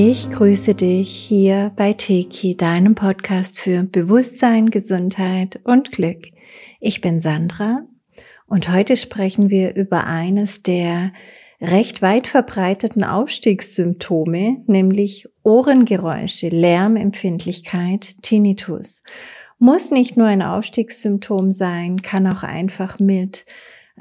Ich grüße dich hier bei Teki, deinem Podcast für Bewusstsein, Gesundheit und Glück. Ich bin Sandra und heute sprechen wir über eines der recht weit verbreiteten Aufstiegssymptome, nämlich Ohrengeräusche, Lärmempfindlichkeit, Tinnitus. Muss nicht nur ein Aufstiegssymptom sein, kann auch einfach mit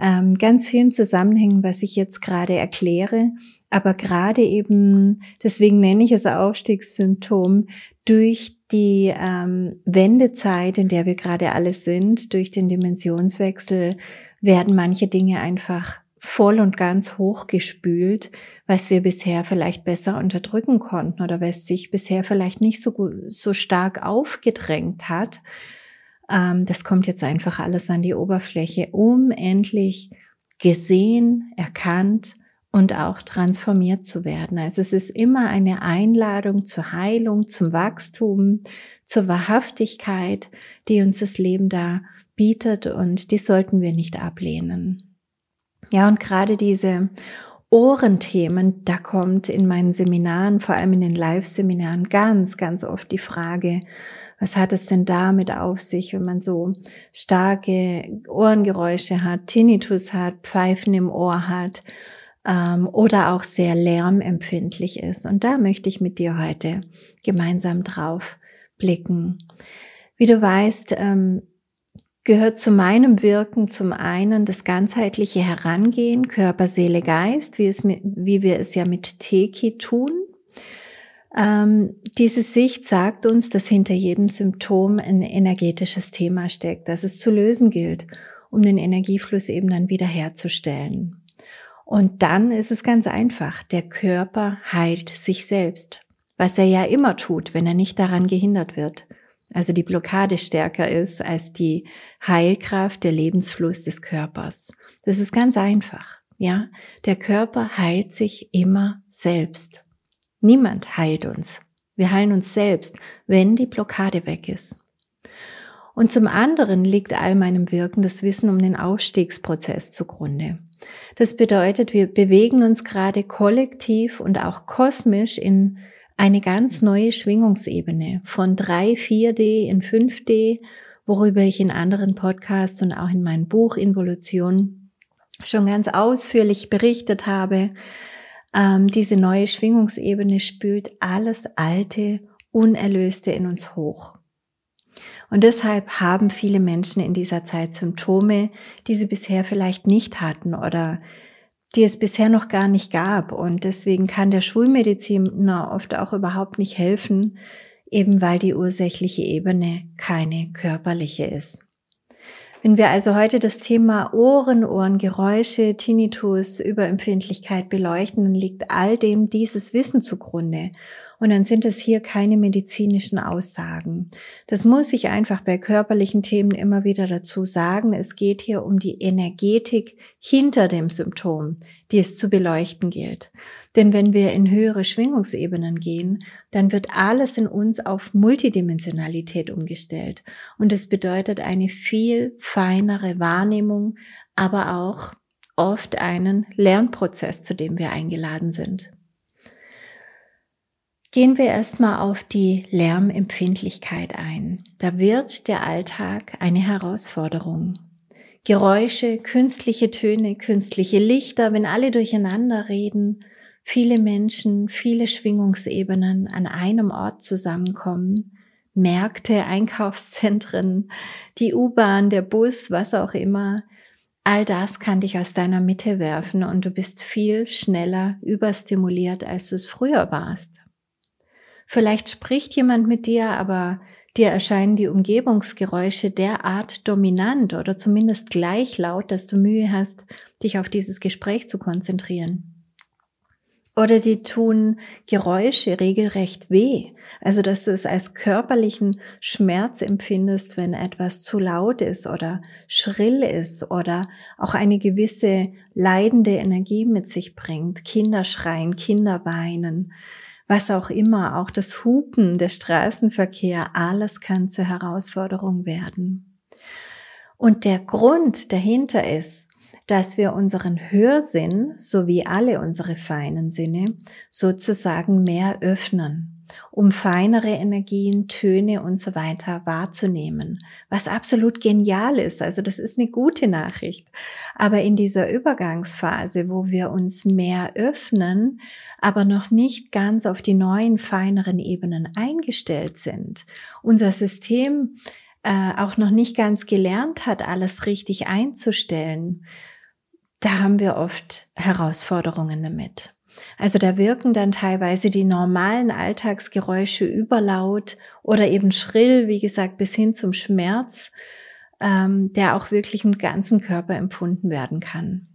ähm, ganz vielen Zusammenhängen, was ich jetzt gerade erkläre, aber gerade eben, deswegen nenne ich es Aufstiegssymptom, durch die ähm, Wendezeit, in der wir gerade alle sind, durch den Dimensionswechsel, werden manche Dinge einfach voll und ganz hochgespült, was wir bisher vielleicht besser unterdrücken konnten oder was sich bisher vielleicht nicht so, so stark aufgedrängt hat. Ähm, das kommt jetzt einfach alles an die Oberfläche, um endlich gesehen, erkannt und auch transformiert zu werden. Also es ist immer eine Einladung zur Heilung, zum Wachstum, zur Wahrhaftigkeit, die uns das Leben da bietet und die sollten wir nicht ablehnen. Ja, und gerade diese Ohrenthemen, da kommt in meinen Seminaren, vor allem in den Live-Seminaren, ganz, ganz oft die Frage, was hat es denn damit auf sich, wenn man so starke Ohrengeräusche hat, Tinnitus hat, Pfeifen im Ohr hat ähm, oder auch sehr lärmempfindlich ist. Und da möchte ich mit dir heute gemeinsam drauf blicken. Wie du weißt, ähm, gehört zu meinem Wirken zum einen das ganzheitliche Herangehen, Körper, Seele, Geist, wie, es, wie wir es ja mit Teki tun. Ähm, diese Sicht sagt uns, dass hinter jedem Symptom ein energetisches Thema steckt, das es zu lösen gilt, um den Energiefluss eben dann wiederherzustellen. Und dann ist es ganz einfach. Der Körper heilt sich selbst, was er ja immer tut, wenn er nicht daran gehindert wird. Also die Blockade stärker ist als die Heilkraft, der Lebensfluss des Körpers. Das ist ganz einfach. Ja, der Körper heilt sich immer selbst. Niemand heilt uns. Wir heilen uns selbst, wenn die Blockade weg ist. Und zum anderen liegt all meinem Wirken das Wissen um den Aufstiegsprozess zugrunde. Das bedeutet, wir bewegen uns gerade kollektiv und auch kosmisch in eine ganz neue Schwingungsebene von 3, 4D in 5D, worüber ich in anderen Podcasts und auch in meinem Buch Involution schon ganz ausführlich berichtet habe. Ähm, diese neue Schwingungsebene spült alles Alte, Unerlöste in uns hoch. Und deshalb haben viele Menschen in dieser Zeit Symptome, die sie bisher vielleicht nicht hatten oder die es bisher noch gar nicht gab. Und deswegen kann der Schulmediziner oft auch überhaupt nicht helfen, eben weil die ursächliche Ebene keine körperliche ist. Wenn wir also heute das Thema Ohren, Ohrengeräusche, Tinnitus, Überempfindlichkeit beleuchten, dann liegt all dem dieses Wissen zugrunde. Und dann sind es hier keine medizinischen Aussagen. Das muss ich einfach bei körperlichen Themen immer wieder dazu sagen. Es geht hier um die Energetik hinter dem Symptom, die es zu beleuchten gilt. Denn wenn wir in höhere Schwingungsebenen gehen, dann wird alles in uns auf Multidimensionalität umgestellt. Und es bedeutet eine viel feinere Wahrnehmung, aber auch oft einen Lernprozess, zu dem wir eingeladen sind. Gehen wir erstmal auf die Lärmempfindlichkeit ein. Da wird der Alltag eine Herausforderung. Geräusche, künstliche Töne, künstliche Lichter, wenn alle durcheinander reden, viele Menschen, viele Schwingungsebenen an einem Ort zusammenkommen, Märkte, Einkaufszentren, die U-Bahn, der Bus, was auch immer, all das kann dich aus deiner Mitte werfen und du bist viel schneller überstimuliert, als du es früher warst. Vielleicht spricht jemand mit dir, aber dir erscheinen die Umgebungsgeräusche derart dominant oder zumindest gleich laut, dass du Mühe hast, dich auf dieses Gespräch zu konzentrieren. Oder die tun Geräusche regelrecht weh. Also, dass du es als körperlichen Schmerz empfindest, wenn etwas zu laut ist oder schrill ist oder auch eine gewisse leidende Energie mit sich bringt. Kinder schreien, Kinder weinen was auch immer, auch das Hupen, der Straßenverkehr, alles kann zur Herausforderung werden. Und der Grund dahinter ist, dass wir unseren Hörsinn sowie alle unsere feinen Sinne sozusagen mehr öffnen um feinere Energien, Töne und so weiter wahrzunehmen, was absolut genial ist. Also das ist eine gute Nachricht. Aber in dieser Übergangsphase, wo wir uns mehr öffnen, aber noch nicht ganz auf die neuen, feineren Ebenen eingestellt sind, unser System äh, auch noch nicht ganz gelernt hat, alles richtig einzustellen, da haben wir oft Herausforderungen damit. Also da wirken dann teilweise die normalen Alltagsgeräusche überlaut oder eben schrill, wie gesagt, bis hin zum Schmerz, ähm, der auch wirklich im ganzen Körper empfunden werden kann.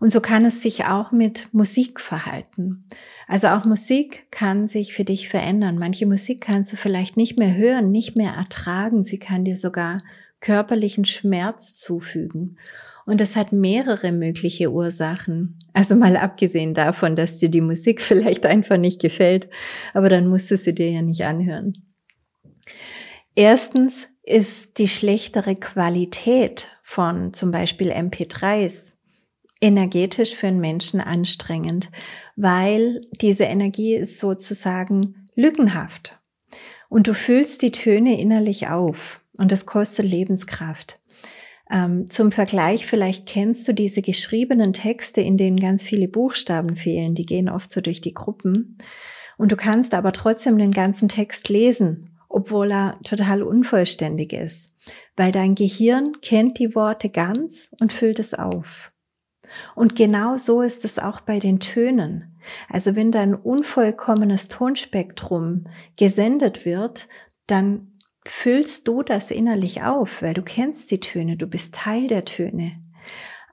Und so kann es sich auch mit Musik verhalten. Also auch Musik kann sich für dich verändern. Manche Musik kannst du vielleicht nicht mehr hören, nicht mehr ertragen. Sie kann dir sogar körperlichen Schmerz zufügen. Und es hat mehrere mögliche Ursachen. Also mal abgesehen davon, dass dir die Musik vielleicht einfach nicht gefällt, aber dann musst du sie dir ja nicht anhören. Erstens ist die schlechtere Qualität von zum Beispiel MP3s energetisch für einen Menschen anstrengend, weil diese Energie ist sozusagen lückenhaft. Und du füllst die Töne innerlich auf und das kostet Lebenskraft. Ähm, zum Vergleich, vielleicht kennst du diese geschriebenen Texte, in denen ganz viele Buchstaben fehlen. Die gehen oft so durch die Gruppen. Und du kannst aber trotzdem den ganzen Text lesen, obwohl er total unvollständig ist, weil dein Gehirn kennt die Worte ganz und füllt es auf. Und genau so ist es auch bei den Tönen. Also wenn dein unvollkommenes Tonspektrum gesendet wird, dann füllst du das innerlich auf, weil du kennst die Töne, du bist Teil der Töne.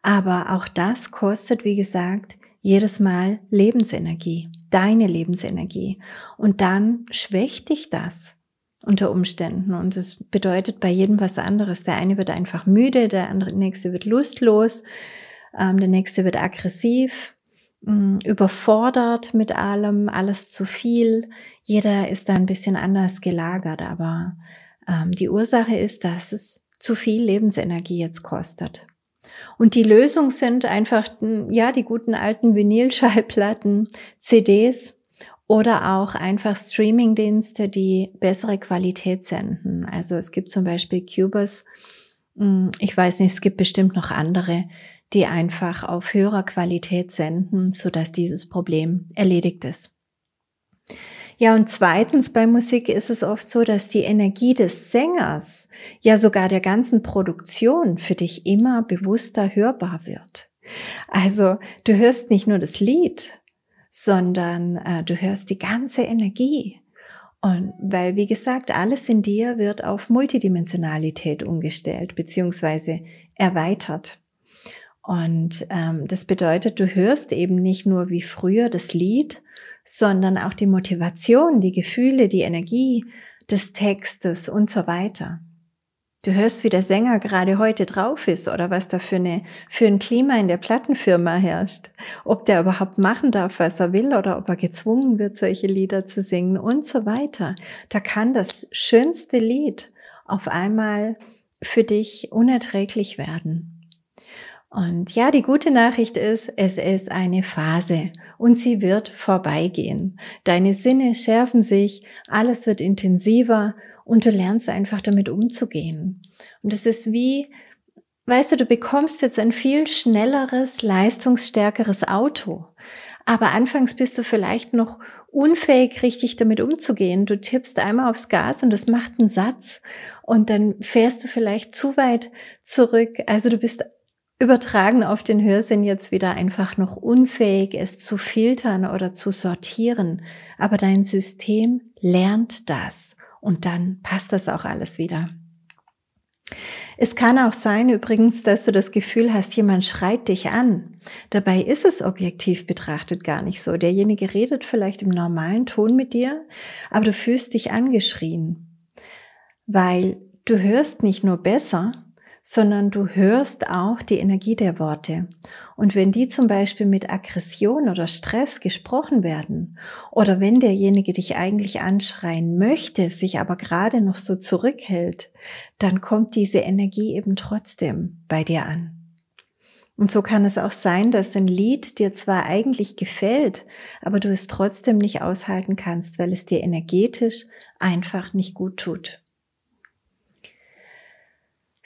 Aber auch das kostet, wie gesagt, jedes Mal Lebensenergie, deine Lebensenergie. Und dann schwächt dich das unter Umständen. Und es bedeutet bei jedem was anderes. Der eine wird einfach müde, der andere, nächste wird lustlos, ähm, der nächste wird aggressiv, überfordert mit allem, alles zu viel. Jeder ist da ein bisschen anders gelagert, aber ähm, die Ursache ist, dass es zu viel Lebensenergie jetzt kostet. Und die Lösung sind einfach, hm, ja, die guten alten Vinylschallplatten, CDs oder auch einfach Streamingdienste, die bessere Qualität senden. Also es gibt zum Beispiel Cubus. Hm, ich weiß nicht, es gibt bestimmt noch andere, die einfach auf höherer Qualität senden, so dass dieses Problem erledigt ist. Ja, und zweitens bei Musik ist es oft so, dass die Energie des Sängers, ja sogar der ganzen Produktion für dich immer bewusster hörbar wird. Also du hörst nicht nur das Lied, sondern äh, du hörst die ganze Energie. Und weil, wie gesagt, alles in dir wird auf Multidimensionalität umgestellt beziehungsweise erweitert. Und ähm, das bedeutet, du hörst eben nicht nur wie früher das Lied, sondern auch die Motivation, die Gefühle, die Energie des Textes und so weiter. Du hörst, wie der Sänger gerade heute drauf ist oder was da für, eine, für ein Klima in der Plattenfirma herrscht. Ob der überhaupt machen darf, was er will oder ob er gezwungen wird, solche Lieder zu singen und so weiter. Da kann das schönste Lied auf einmal für dich unerträglich werden. Und ja, die gute Nachricht ist, es ist eine Phase und sie wird vorbeigehen. Deine Sinne schärfen sich, alles wird intensiver und du lernst einfach damit umzugehen. Und es ist wie, weißt du, du bekommst jetzt ein viel schnelleres, leistungsstärkeres Auto. Aber anfangs bist du vielleicht noch unfähig, richtig damit umzugehen. Du tippst einmal aufs Gas und das macht einen Satz und dann fährst du vielleicht zu weit zurück. Also du bist übertragen auf den Hörsinn jetzt wieder einfach noch unfähig, es zu filtern oder zu sortieren. Aber dein System lernt das und dann passt das auch alles wieder. Es kann auch sein übrigens, dass du das Gefühl hast, jemand schreit dich an. Dabei ist es objektiv betrachtet gar nicht so. Derjenige redet vielleicht im normalen Ton mit dir, aber du fühlst dich angeschrien, weil du hörst nicht nur besser, sondern du hörst auch die Energie der Worte. Und wenn die zum Beispiel mit Aggression oder Stress gesprochen werden, oder wenn derjenige dich eigentlich anschreien möchte, sich aber gerade noch so zurückhält, dann kommt diese Energie eben trotzdem bei dir an. Und so kann es auch sein, dass ein Lied dir zwar eigentlich gefällt, aber du es trotzdem nicht aushalten kannst, weil es dir energetisch einfach nicht gut tut.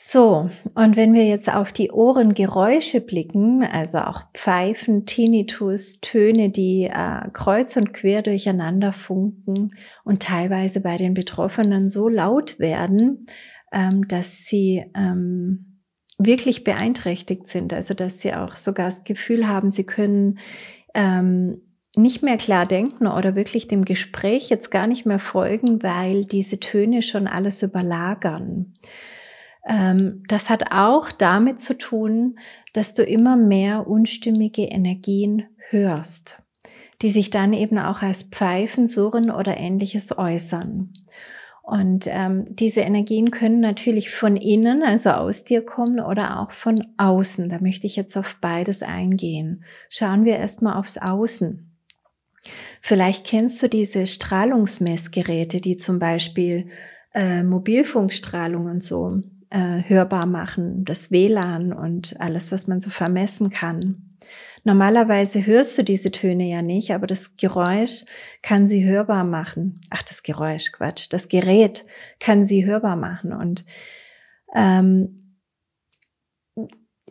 So, und wenn wir jetzt auf die Ohrengeräusche blicken, also auch Pfeifen, Tinnitus, Töne, die äh, kreuz und quer durcheinander funken und teilweise bei den Betroffenen so laut werden, ähm, dass sie ähm, wirklich beeinträchtigt sind, also dass sie auch sogar das Gefühl haben, sie können ähm, nicht mehr klar denken oder wirklich dem Gespräch jetzt gar nicht mehr folgen, weil diese Töne schon alles überlagern. Ähm, das hat auch damit zu tun, dass du immer mehr unstimmige Energien hörst, die sich dann eben auch als Pfeifen, Surren oder ähnliches äußern. Und ähm, diese Energien können natürlich von innen, also aus dir kommen oder auch von außen. Da möchte ich jetzt auf beides eingehen. Schauen wir erstmal aufs Außen. Vielleicht kennst du diese Strahlungsmessgeräte, die zum Beispiel äh, Mobilfunkstrahlung und so äh, hörbar machen, das WLAN und alles, was man so vermessen kann. Normalerweise hörst du diese Töne ja nicht, aber das Geräusch kann sie hörbar machen. Ach, das Geräusch, Quatsch. Das Gerät kann sie hörbar machen. Und ähm,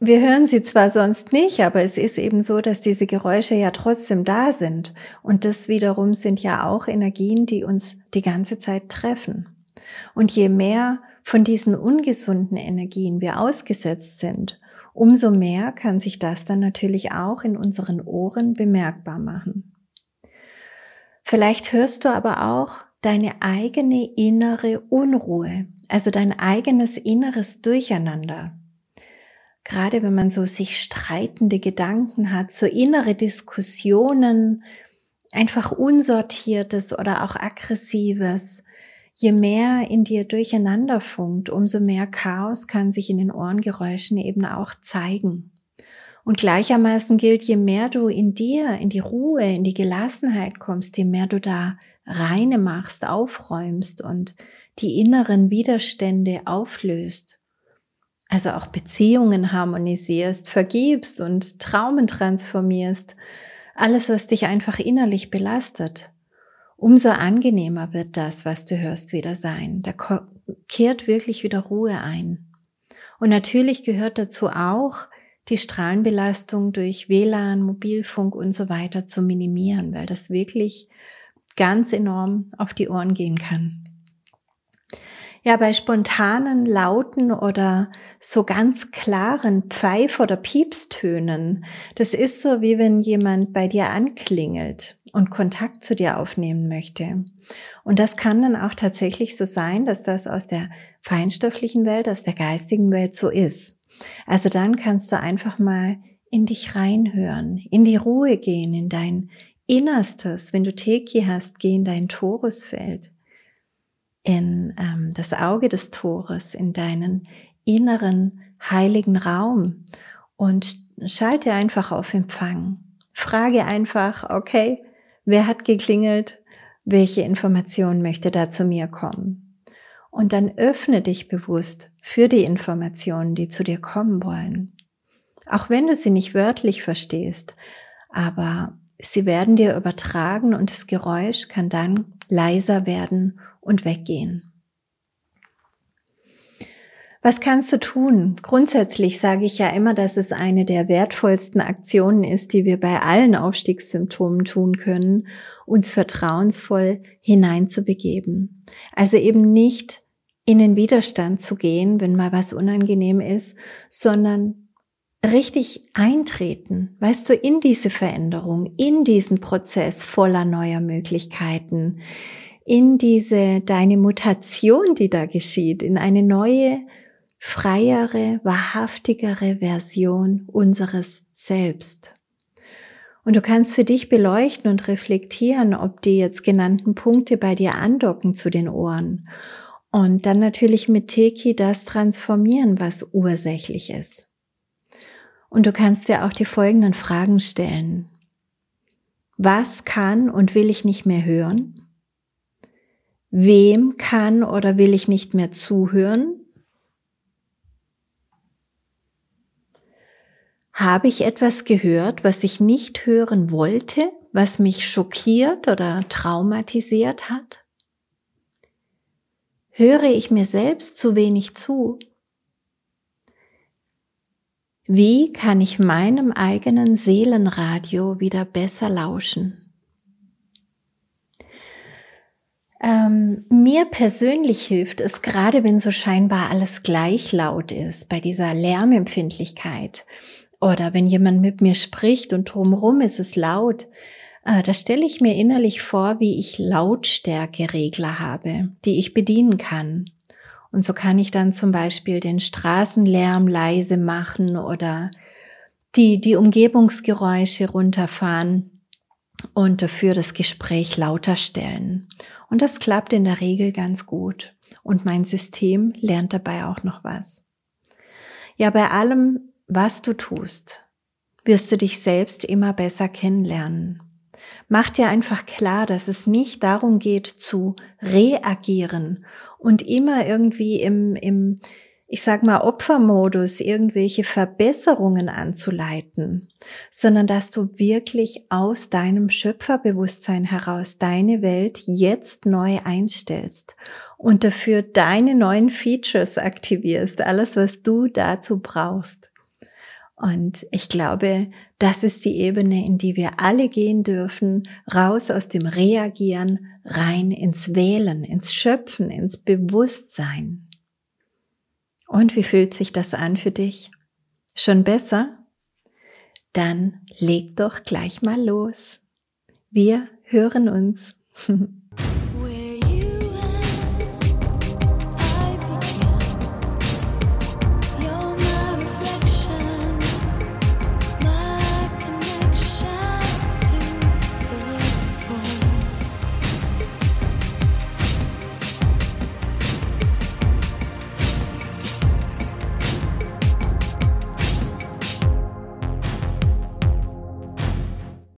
wir hören sie zwar sonst nicht, aber es ist eben so, dass diese Geräusche ja trotzdem da sind. Und das wiederum sind ja auch Energien, die uns die ganze Zeit treffen. Und je mehr von diesen ungesunden Energien wir ausgesetzt sind, umso mehr kann sich das dann natürlich auch in unseren Ohren bemerkbar machen. Vielleicht hörst du aber auch deine eigene innere Unruhe, also dein eigenes inneres Durcheinander. Gerade wenn man so sich streitende Gedanken hat, so innere Diskussionen, einfach unsortiertes oder auch aggressives, je mehr in dir durcheinander funkt, umso mehr Chaos kann sich in den Ohrengeräuschen eben auch zeigen. Und gleichermaßen gilt, je mehr du in dir, in die Ruhe, in die Gelassenheit kommst, je mehr du da reine machst, aufräumst und die inneren Widerstände auflöst, also auch Beziehungen harmonisierst, vergibst und Traumen transformierst, alles, was dich einfach innerlich belastet, umso angenehmer wird das, was du hörst, wieder sein. Da kehrt wirklich wieder Ruhe ein. Und natürlich gehört dazu auch, die Strahlenbelastung durch WLAN, Mobilfunk und so weiter zu minimieren, weil das wirklich ganz enorm auf die Ohren gehen kann. Ja, bei spontanen, lauten oder so ganz klaren Pfeif- oder Piepstönen, das ist so, wie wenn jemand bei dir anklingelt und Kontakt zu dir aufnehmen möchte. Und das kann dann auch tatsächlich so sein, dass das aus der feinstofflichen Welt, aus der geistigen Welt so ist. Also dann kannst du einfach mal in dich reinhören, in die Ruhe gehen, in dein Innerstes. Wenn du Teki hast, geh in dein Torusfeld in ähm, das Auge des Tores, in deinen inneren heiligen Raum und schalte einfach auf Empfang. Frage einfach, okay, wer hat geklingelt? Welche Information möchte da zu mir kommen? Und dann öffne dich bewusst für die Informationen, die zu dir kommen wollen. Auch wenn du sie nicht wörtlich verstehst, aber sie werden dir übertragen und das Geräusch kann dann leiser werden und weggehen. Was kannst du tun? Grundsätzlich sage ich ja immer, dass es eine der wertvollsten Aktionen ist, die wir bei allen Aufstiegssymptomen tun können, uns vertrauensvoll hineinzubegeben. Also eben nicht in den Widerstand zu gehen, wenn mal was unangenehm ist, sondern richtig eintreten, weißt du, in diese Veränderung, in diesen Prozess voller neuer Möglichkeiten, in diese, deine Mutation, die da geschieht, in eine neue, freiere, wahrhaftigere Version unseres Selbst. Und du kannst für dich beleuchten und reflektieren, ob die jetzt genannten Punkte bei dir andocken zu den Ohren. Und dann natürlich mit Teki das transformieren, was ursächlich ist. Und du kannst dir auch die folgenden Fragen stellen. Was kann und will ich nicht mehr hören? Wem kann oder will ich nicht mehr zuhören? Habe ich etwas gehört, was ich nicht hören wollte, was mich schockiert oder traumatisiert hat? Höre ich mir selbst zu wenig zu? Wie kann ich meinem eigenen Seelenradio wieder besser lauschen? Ähm, mir persönlich hilft es, gerade wenn so scheinbar alles gleich laut ist, bei dieser Lärmempfindlichkeit oder wenn jemand mit mir spricht und drumherum ist es laut, äh, da stelle ich mir innerlich vor, wie ich Lautstärkeregler habe, die ich bedienen kann. Und so kann ich dann zum Beispiel den Straßenlärm leise machen oder die, die Umgebungsgeräusche runterfahren und dafür das Gespräch lauter stellen. Und das klappt in der Regel ganz gut. Und mein System lernt dabei auch noch was. Ja, bei allem, was du tust, wirst du dich selbst immer besser kennenlernen. Mach dir einfach klar, dass es nicht darum geht zu reagieren und immer irgendwie im, im ich sag mal, Opfermodus irgendwelche Verbesserungen anzuleiten, sondern dass du wirklich aus deinem Schöpferbewusstsein heraus deine Welt jetzt neu einstellst und dafür deine neuen Features aktivierst, alles, was du dazu brauchst. Und ich glaube, das ist die Ebene, in die wir alle gehen dürfen, raus aus dem Reagieren, rein ins Wählen, ins Schöpfen, ins Bewusstsein. Und wie fühlt sich das an für dich? Schon besser? Dann leg doch gleich mal los. Wir hören uns.